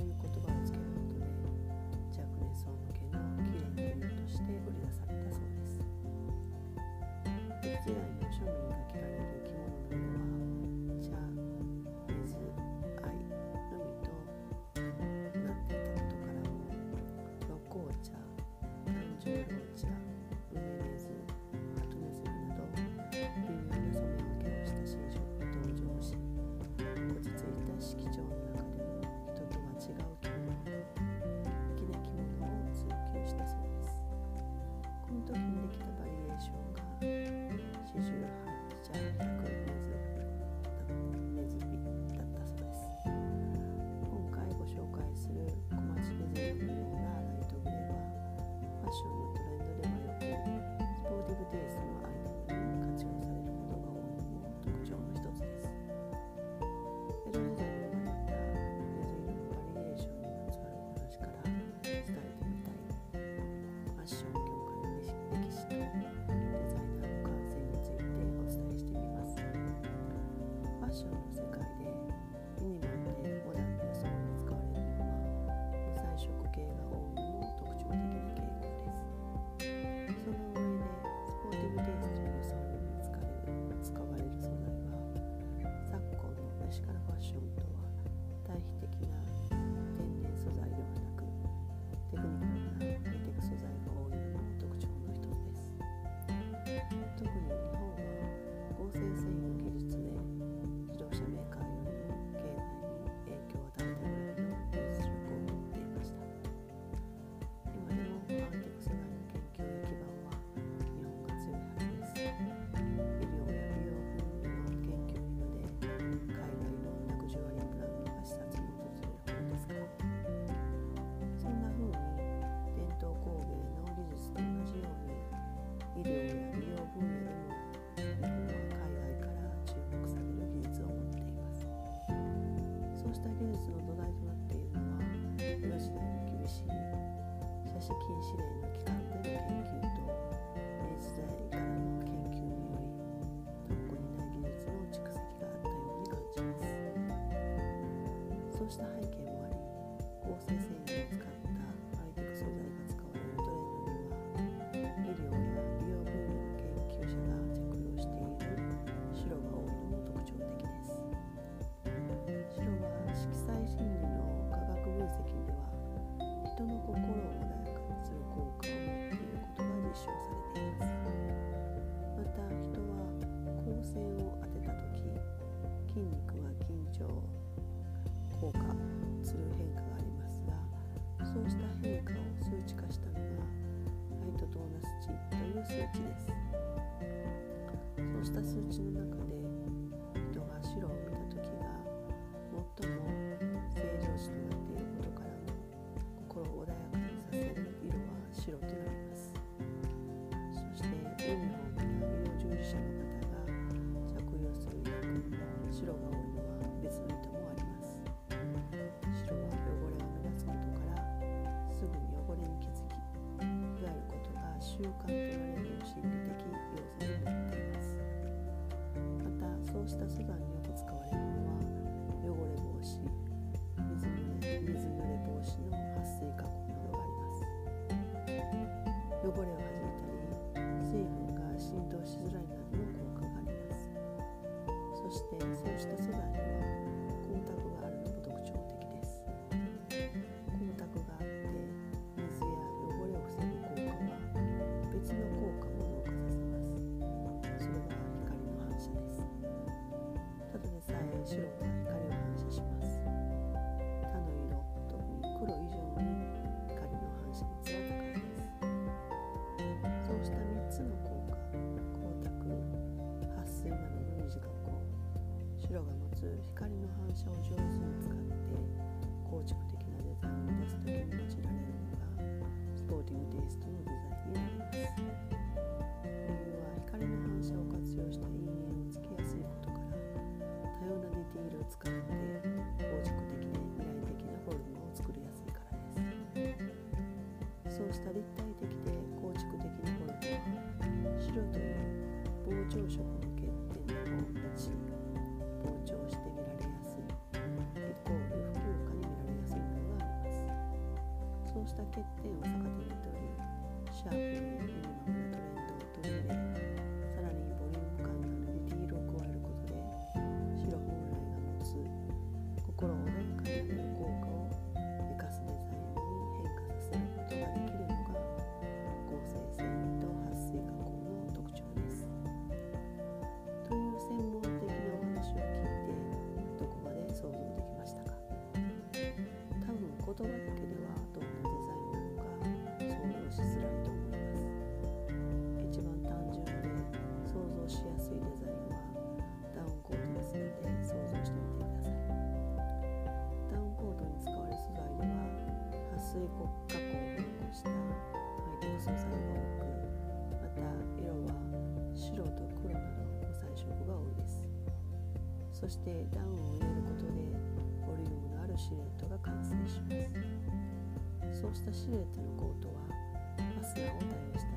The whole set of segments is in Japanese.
という言葉禁止令の期間での研究と明治時代からの研究によりどこにない技術の蓄積があったように感じます。そうした筋肉は緊張効果する変化がありますがそうした変化を数値化したのがハイトトーナス値という数値です。そうした数値の中立体的で構築的なものとは白という膨張色の欠点の方がち膨張して見られやすい。イコール不評価に見られやすい点があります。そうした欠点を逆手に取そしてダウンを入れることでボリュームのあるシルエットが完成します。そうしたシルエットのコートはファスナーを対応して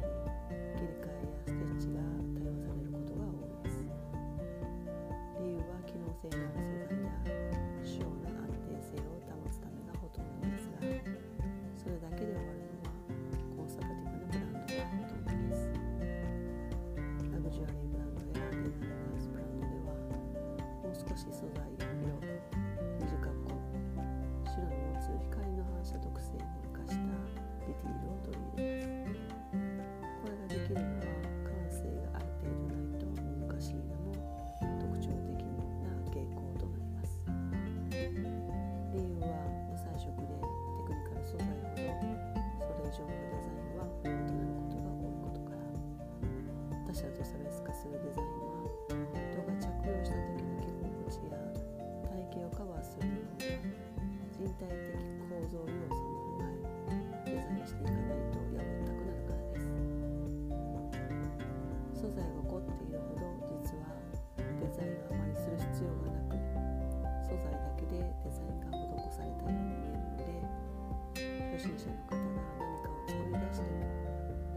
者の方なら何かを作り出して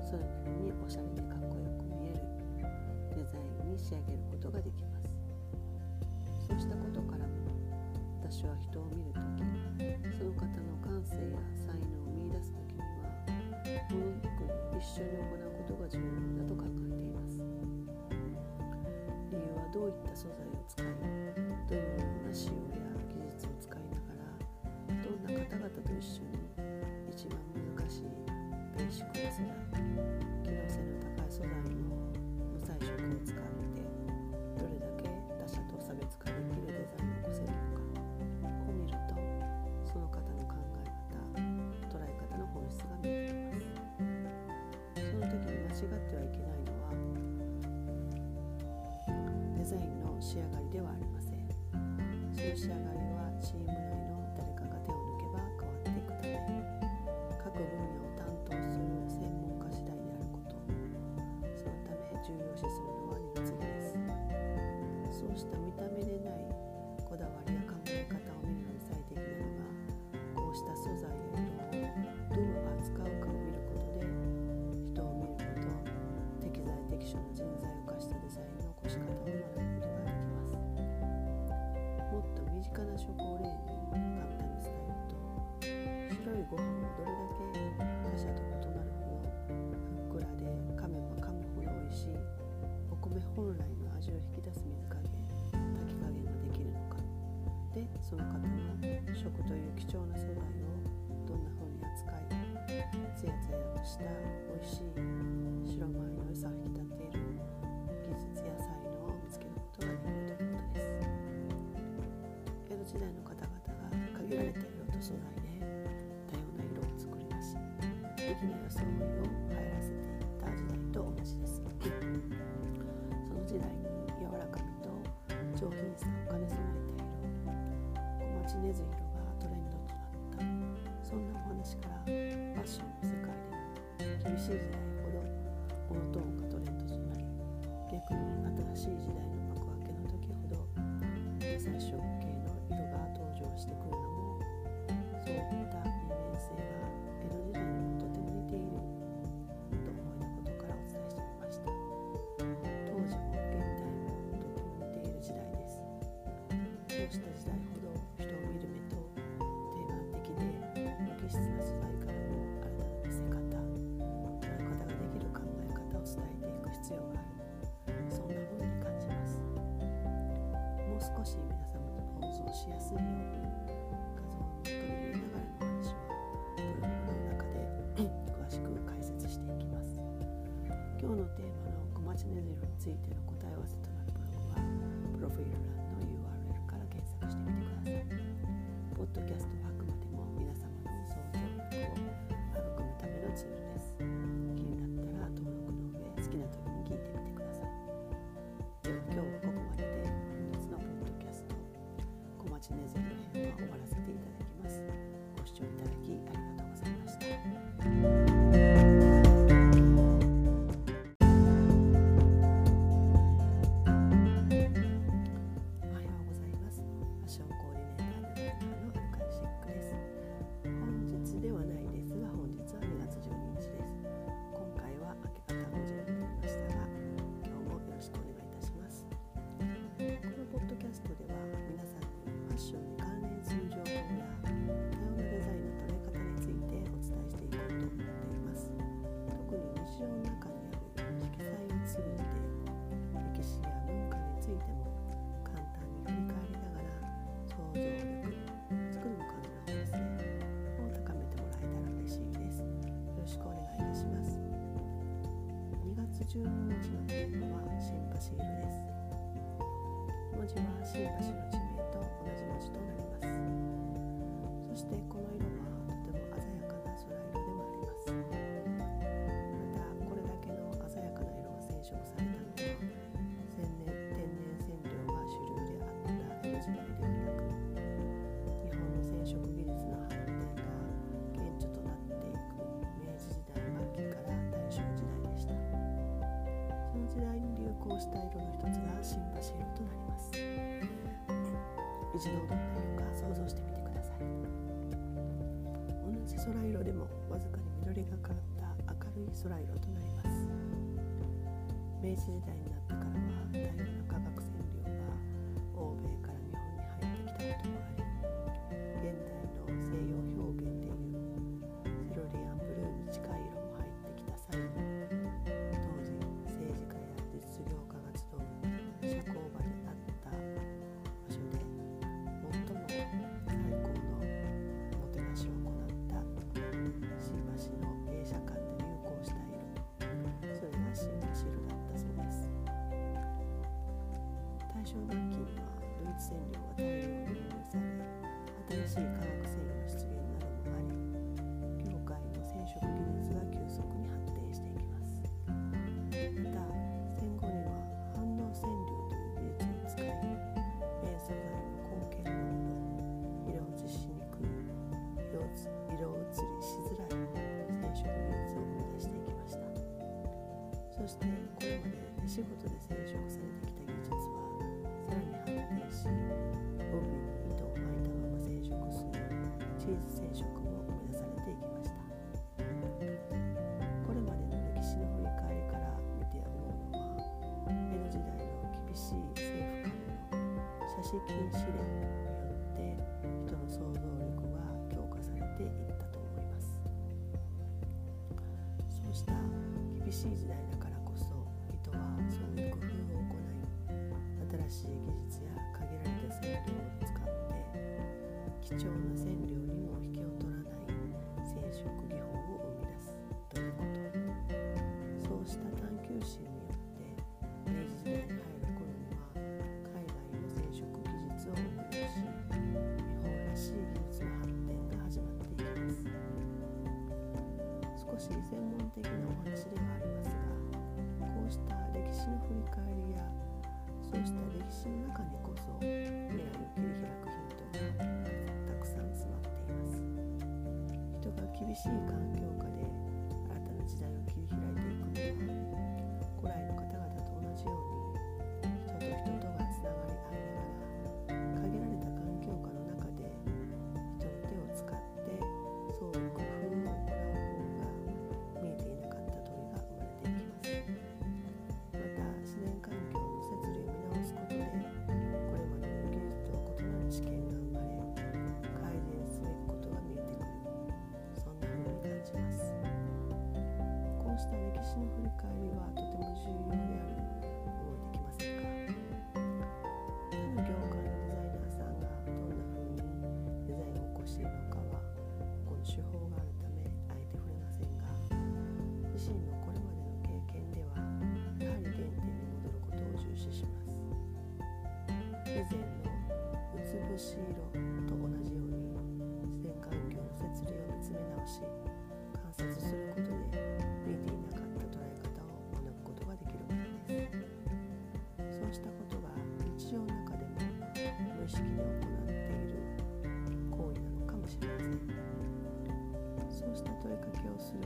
そういう風におしゃれでかっこよく見えるデザインに仕上げることができます。そうしたことからも私は人を見る時その方の感性や才能を見いだす時にはものづくを一緒に行うことが重要だと考えています理由はどういった素材を使いどのような仕様や技術を使いながらどんな方々と一緒に一番難しい。低脂骨や機能性の高い素材食という貴重な素材をどんな風に扱いつやつやとした美味しい白米の良さを引き立てる技術や才能を見つけることができるということです。江戸時代の方々が限られている音素材で多様な色を作り出し粋な装いを入らせていった時代と同じです。その時代に柔らかみと上品さを兼ね備えている小町根津色 Tschüss. 放送しやすいように画像を取り入れながらの話はブログの中で詳しく解説していきます。今日のテーマの小町ネズミについての答え合わせとなるブログはプロフィール欄の URL から検索してみてください。ポッドキャストはあくまでも皆様の想像力を育むためのツールです。気になったら登録の上好きな時に聞いてみてください。では今日12日のテーマは新橋色です。文字は新橋の地名と同じ文字となります。そしてこの空色となります。明治時代になっ大正末期にはドイツ染料が大量に輸入され新しい化学繊維の出現などもあり業界の染色技術が急速に発展していきます。また戦後には反応染料という技術を使い綿素材の高堅濃度色落ちしにくい色色移りしづらい染色技術を生み出していきました。そしてこれまで仕事で染色され発展し帯に糸を巻いたまま染色するチーズ染色も生み出されていきました。これまでの歴史の振り返りから見て思うのは江戸時代の厳しい政府間の写真禁止令貴重な染料にも引けを取らない染色技法を生み出すということそうした探求心によって明治時代に入る頃には海外の染色技術を応用し日本らしい技術の発展が始まっていきます少し専門的なお話ではありますがこうした歴史の振り返りやそうした歴史の中に厳しい環境の振り返りはとても重要そうした問いかけをする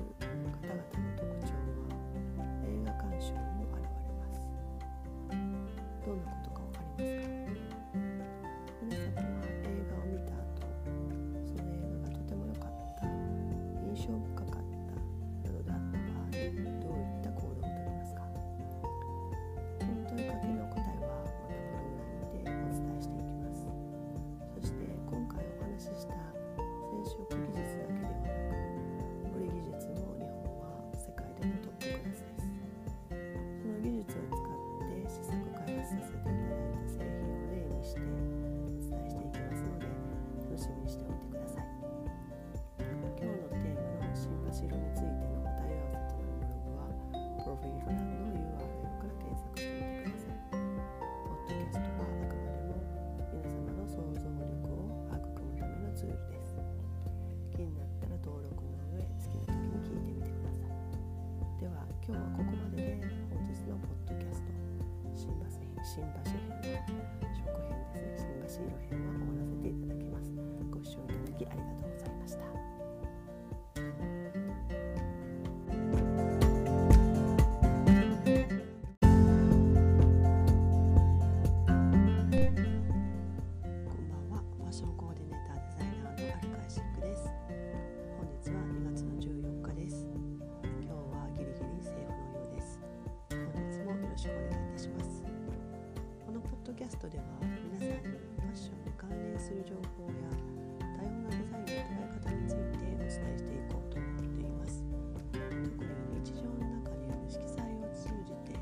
では皆さんにファッションに関連する情報や多様なデザインの捉え方についてお伝えしていこうと思っています。特に日常の中にある色彩を通じて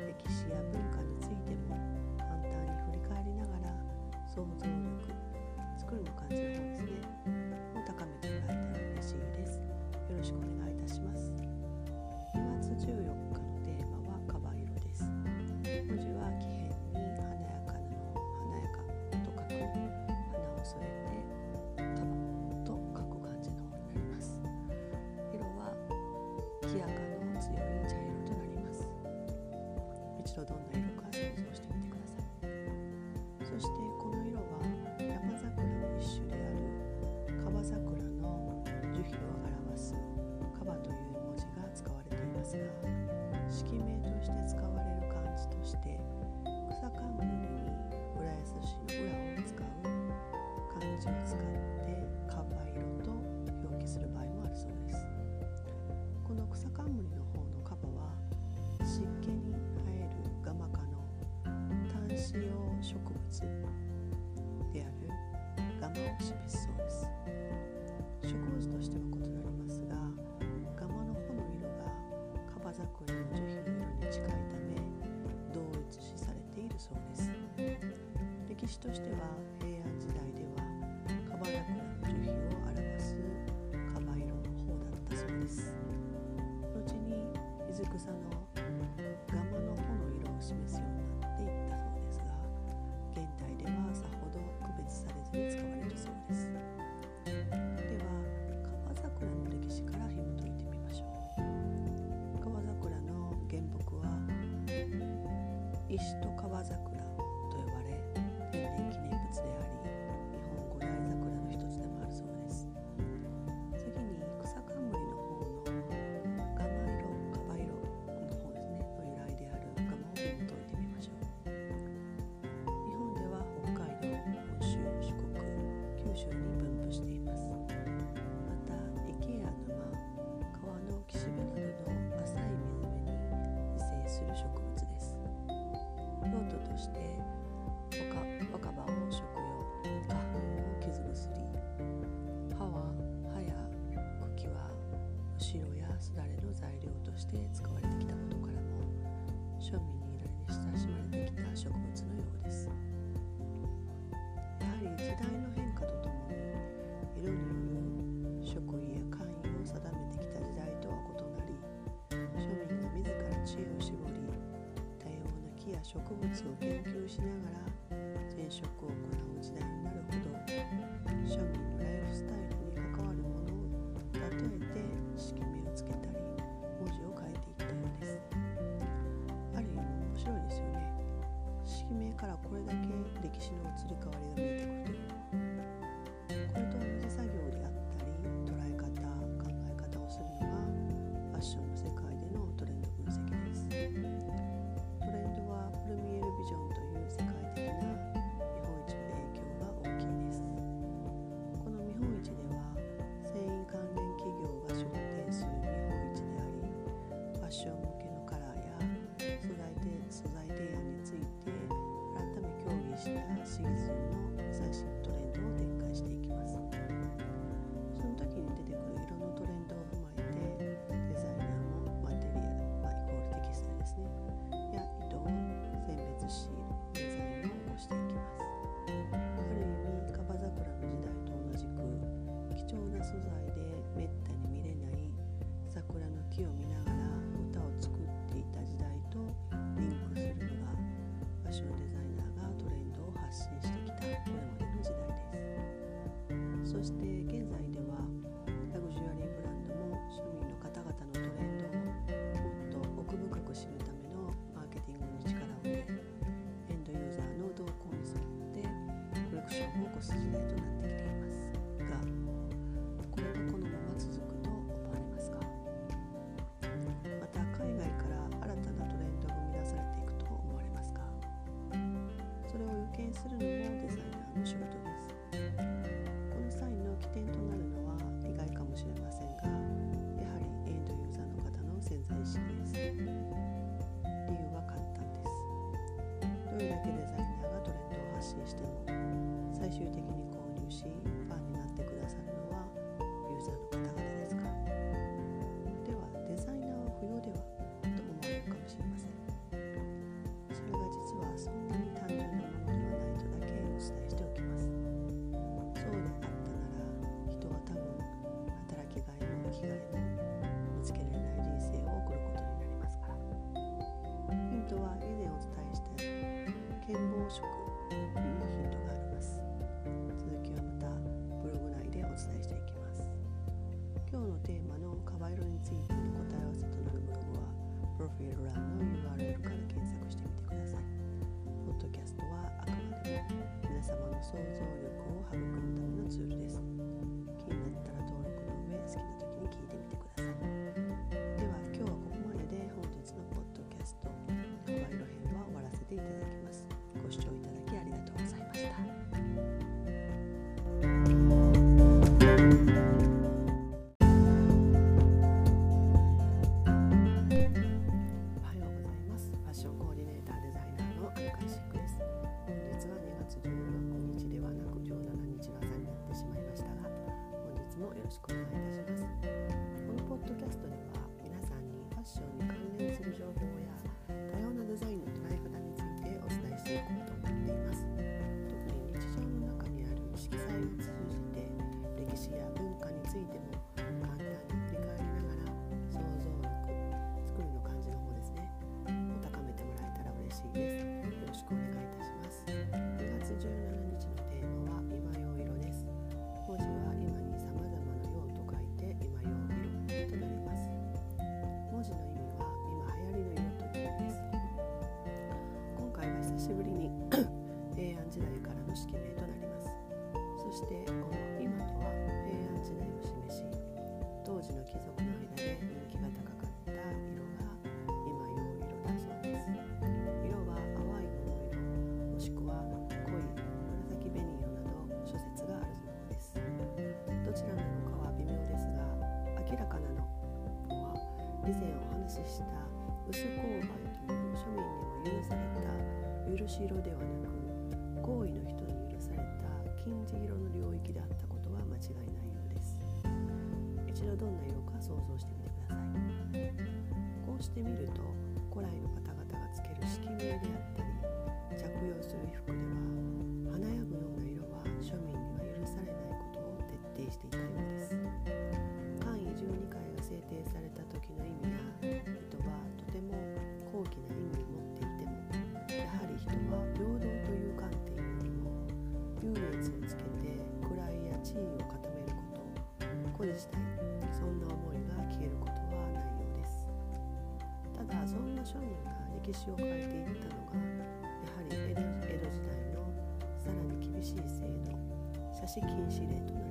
歴史や文化についても簡単に振り返りながら想像としては平安時代ではかばのくなる樹皮を表すかば色の方だったそうです。後に水草のガマの穂の色を示すようになっていったそうですが現代ではさほど区別されずに使われるそうです。では川桜の歴史から紐解いてみましょう。川桜の原木は石ととして使われてきたことからも庶民に由来で親しまれてきた植物のようです。やはり時代の変化とともに色による職位や官位を定めてきた時代とは異なり庶民が自ら知恵を絞り多様な木や植物を研究しながら前職を超の移り変わりが見 stick 印色ではなく好意の人に許された金字色の領域であったことは間違いないようです。一度どんな色か想像してみてください。こうして見ると古来の方々がつける色名であったり着用する衣服では華やぐような色は庶民には許されないことを徹底していたようです。歴史を変えていったのがやはり江戸時代のさらに厳しい制度写真禁止令とな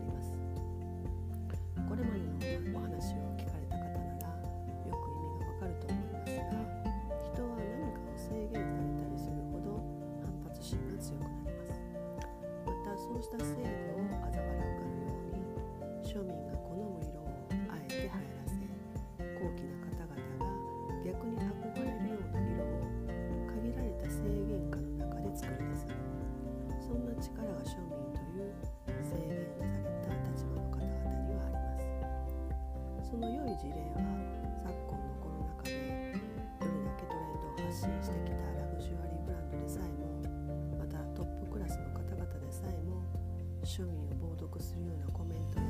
庶民を冒涜するようなコメントや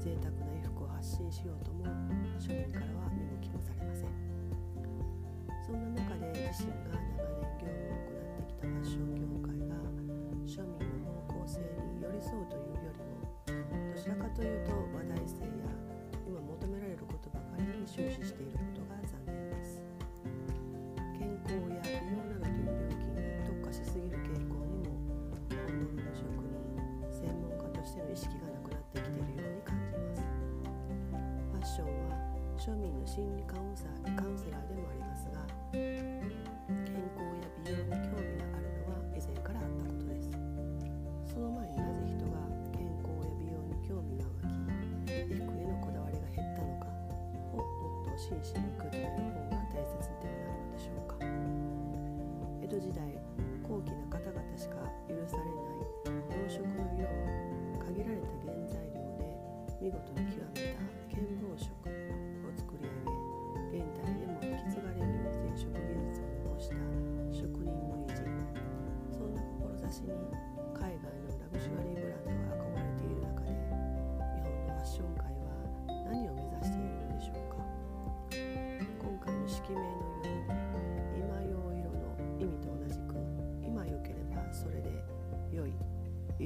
贅沢な衣服を発信しようとも庶民からは見向きもされません。そんな中で自身が心理カウンセラーカウンセラーでもありますが健康や美容に興味があるのは以前からあったことです。その前になぜ人が健康や美容に興味が湧き衣服へのこだわりが減ったのかをもっと真摯に受け止める方が大切ではないのでしょうか。江戸時代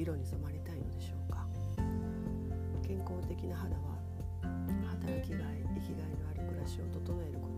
色に染まりたいのでしょうか。健康的な肌は働きがい生きがいのある暮らしを整えること。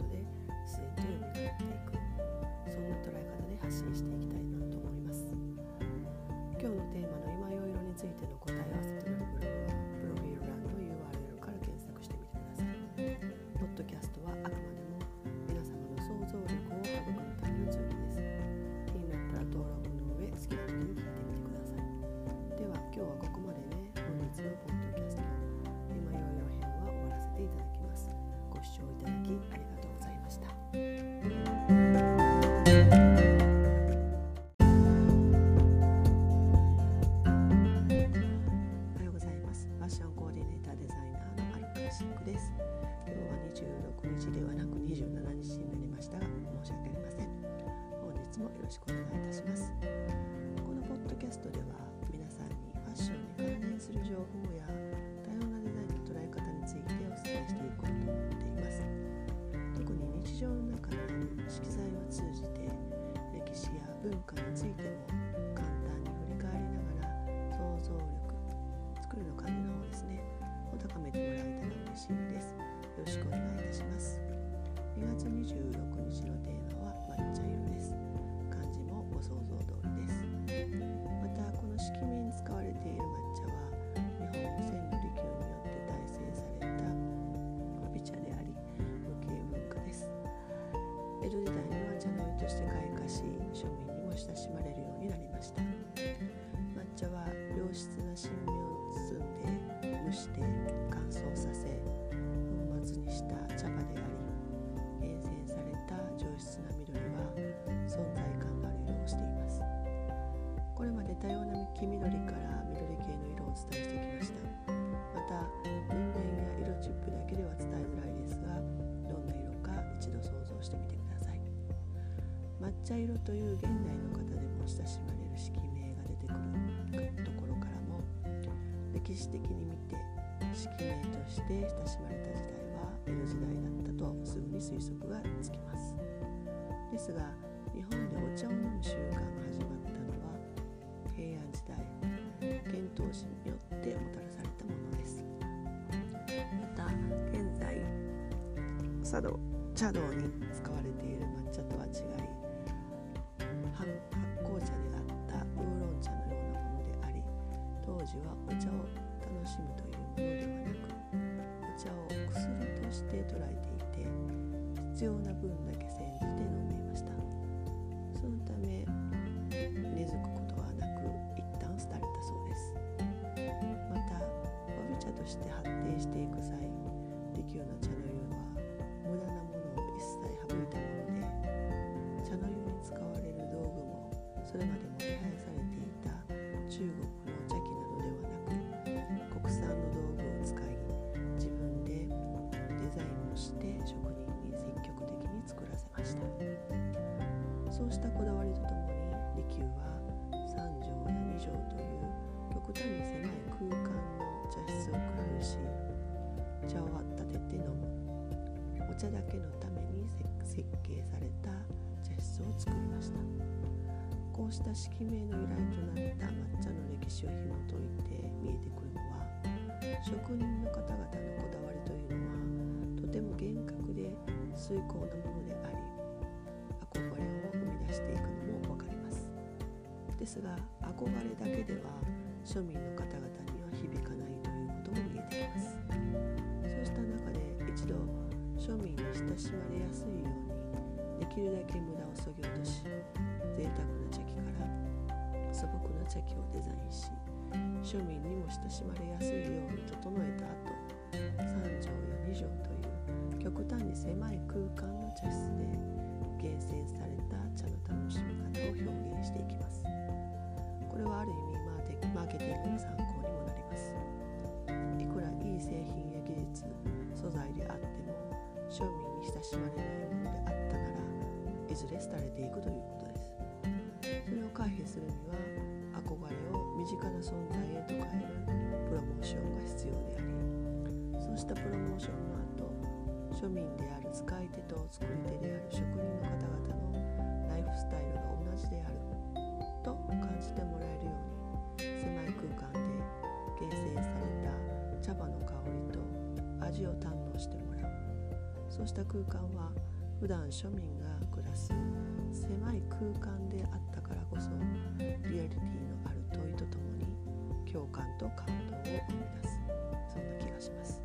茶色という現代の方でも親しまれる色名が出てくるところからも歴史的に見て色名として親しまれた時代は江戸時代だったとすぐに推測がつきます。ですが日本でお茶を飲む習慣が始まったのは平安時代遣唐使によってもたらされたものです。また現在茶道に使われている抹茶とは違い事はお茶を楽しむというものではなくお茶を薬として捉えていて必要な分だけ煎お茶だけのために設計された茶室を作りました。こうした式名の由来となった抹茶の歴史を紐解いて見えてくるのは職人の方々のこだわりというのはとても厳格で崇高なものであり憧れを生み出していくのも分かります。ですが憧れだけでは庶民の方々親しまれやすいようにできるだけ無駄をそぎ落とし贅沢な茶器から素朴な茶器をデザインし庶民にも親しまれやすいように整えた後3畳や2畳という極端に狭い空間の茶室で厳選された茶の楽しみ方を表現していきます。これはある意味マーケティングの参考にもなります。いくらいい製品や技術素材で親しまれないものであったならいずれ廃れていくということです。それを回避するには憧れを身近な存在へと変えるプロモーションが必要でありそうしたプロモーションの後庶民である使い手と作り手である職人の方々のライフスタイルが同じである。そうした空間は普段庶民が暮らす狭い空間であったからこそリアリティのある問いとともに共感と感動を生み出すそんな気がします。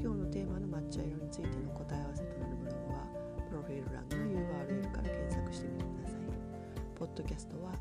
今日のテーマの抹茶色についての答え合わせとなるブログはプロフィール欄の URL から検索してみてください。ポッドキャストは